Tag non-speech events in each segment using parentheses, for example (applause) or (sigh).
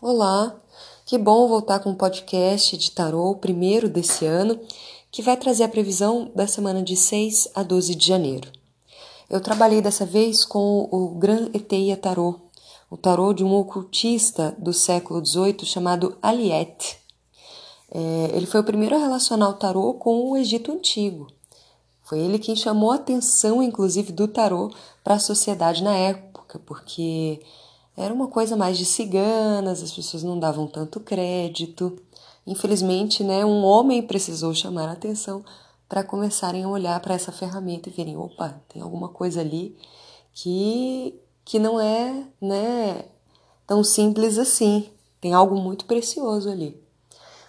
Olá, que bom voltar com um podcast de tarô, o primeiro desse ano, que vai trazer a previsão da semana de 6 a 12 de janeiro. Eu trabalhei dessa vez com o Gran Eteia Tarô, o tarô de um ocultista do século XVIII chamado Aliette. É, ele foi o primeiro a relacionar o tarô com o Egito Antigo. Foi ele quem chamou a atenção, inclusive, do tarô para a sociedade na época, porque era uma coisa mais de ciganas, as pessoas não davam tanto crédito. Infelizmente, né, um homem precisou chamar a atenção para começarem a olhar para essa ferramenta e verem, opa, tem alguma coisa ali que que não é, né, tão simples assim. Tem algo muito precioso ali.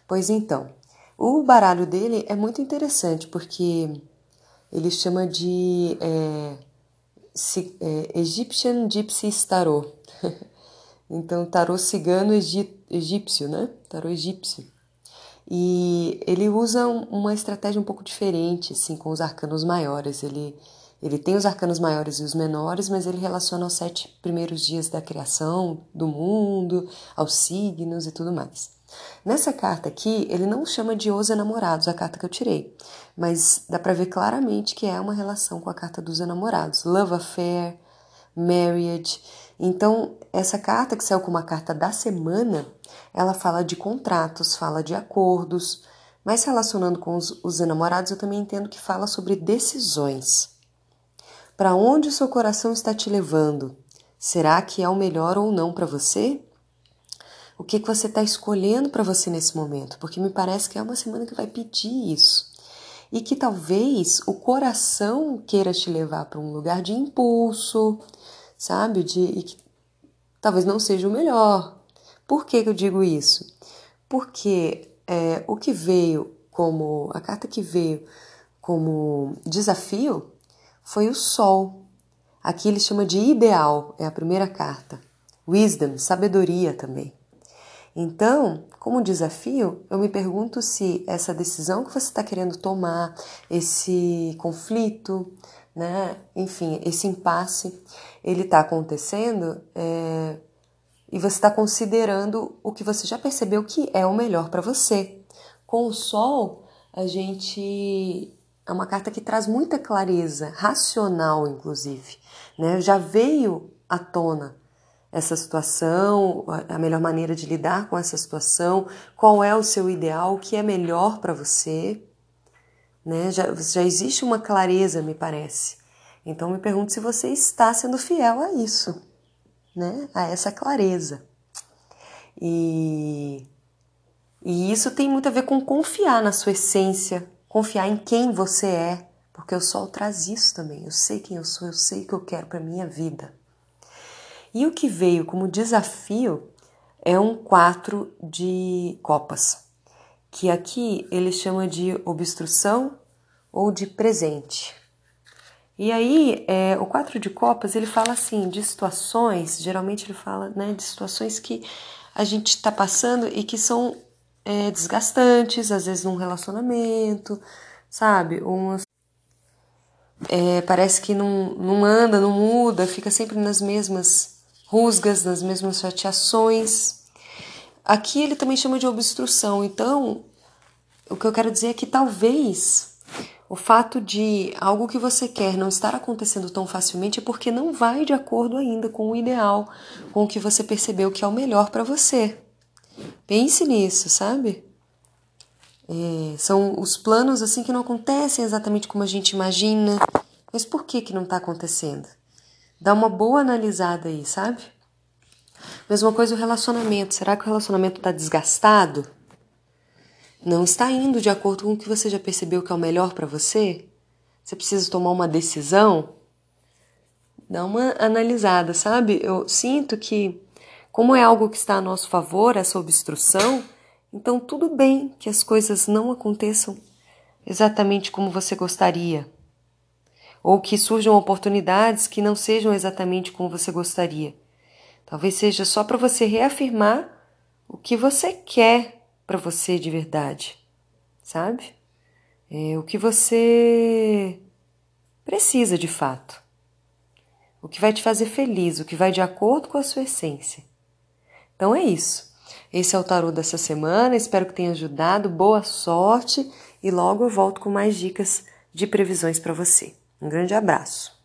Pois então, o baralho dele é muito interessante porque ele chama de é, Egyptian Gypsy Tarot. (laughs) então, tarô cigano egípcio, né? Tarô egípcio. E ele usa uma estratégia um pouco diferente, assim, com os arcanos maiores. Ele, ele tem os arcanos maiores e os menores, mas ele relaciona aos sete primeiros dias da criação do mundo, aos signos e tudo mais. Nessa carta aqui, ele não chama de Os Enamorados, a carta que eu tirei, mas dá para ver claramente que é uma relação com a carta dos enamorados. Love Affair, Marriage. Então, essa carta que saiu como a carta da semana, ela fala de contratos, fala de acordos, mas relacionando com os, os enamorados, eu também entendo que fala sobre decisões. Para onde o seu coração está te levando? Será que é o melhor ou não para você? O que, que você está escolhendo para você nesse momento? Porque me parece que é uma semana que vai pedir isso. E que talvez o coração queira te levar para um lugar de impulso, sabe? De, e que talvez não seja o melhor. Por que, que eu digo isso? Porque é, o que veio como. a carta que veio como desafio foi o Sol. Aqui ele chama de ideal, é a primeira carta. Wisdom, sabedoria também. Então, como desafio, eu me pergunto se essa decisão que você está querendo tomar, esse conflito, né, enfim, esse impasse, ele está acontecendo é, e você está considerando o que você já percebeu que é o melhor para você. Com o Sol, a gente é uma carta que traz muita clareza, racional, inclusive. Né? Já veio à tona essa situação, a melhor maneira de lidar com essa situação, qual é o seu ideal, o que é melhor para você. Né? Já, já existe uma clareza, me parece. Então me pergunto se você está sendo fiel a isso, né? a essa clareza. E, e isso tem muito a ver com confiar na sua essência, confiar em quem você é, porque o sol traz isso também. Eu sei quem eu sou, eu sei o que eu quero para minha vida. E o que veio como desafio é um quatro de copas, que aqui ele chama de obstrução ou de presente. E aí, é, o quatro de copas, ele fala assim, de situações, geralmente ele fala né, de situações que a gente está passando e que são é, desgastantes, às vezes num relacionamento, sabe? Umas, é, parece que não, não anda, não muda, fica sempre nas mesmas rusgas, nas mesmas chateações. Aqui ele também chama de obstrução, então o que eu quero dizer é que talvez o fato de algo que você quer não estar acontecendo tão facilmente é porque não vai de acordo ainda com o ideal, com o que você percebeu que é o melhor para você. Pense nisso, sabe? É, são os planos assim que não acontecem exatamente como a gente imagina. Mas por que que não está acontecendo? Dá uma boa analisada aí, sabe? Mesma coisa o relacionamento. Será que o relacionamento está desgastado? não está indo de acordo com o que você já percebeu que é o melhor para você? Você precisa tomar uma decisão? Dá uma analisada, sabe? Eu sinto que, como é algo que está a nosso favor, essa obstrução, então tudo bem que as coisas não aconteçam exatamente como você gostaria. Ou que surjam oportunidades que não sejam exatamente como você gostaria. Talvez seja só para você reafirmar o que você quer para você de verdade, sabe? É o que você precisa de fato. O que vai te fazer feliz, o que vai de acordo com a sua essência. Então é isso. Esse é o tarô dessa semana, espero que tenha ajudado. Boa sorte e logo eu volto com mais dicas de previsões para você. Um grande abraço.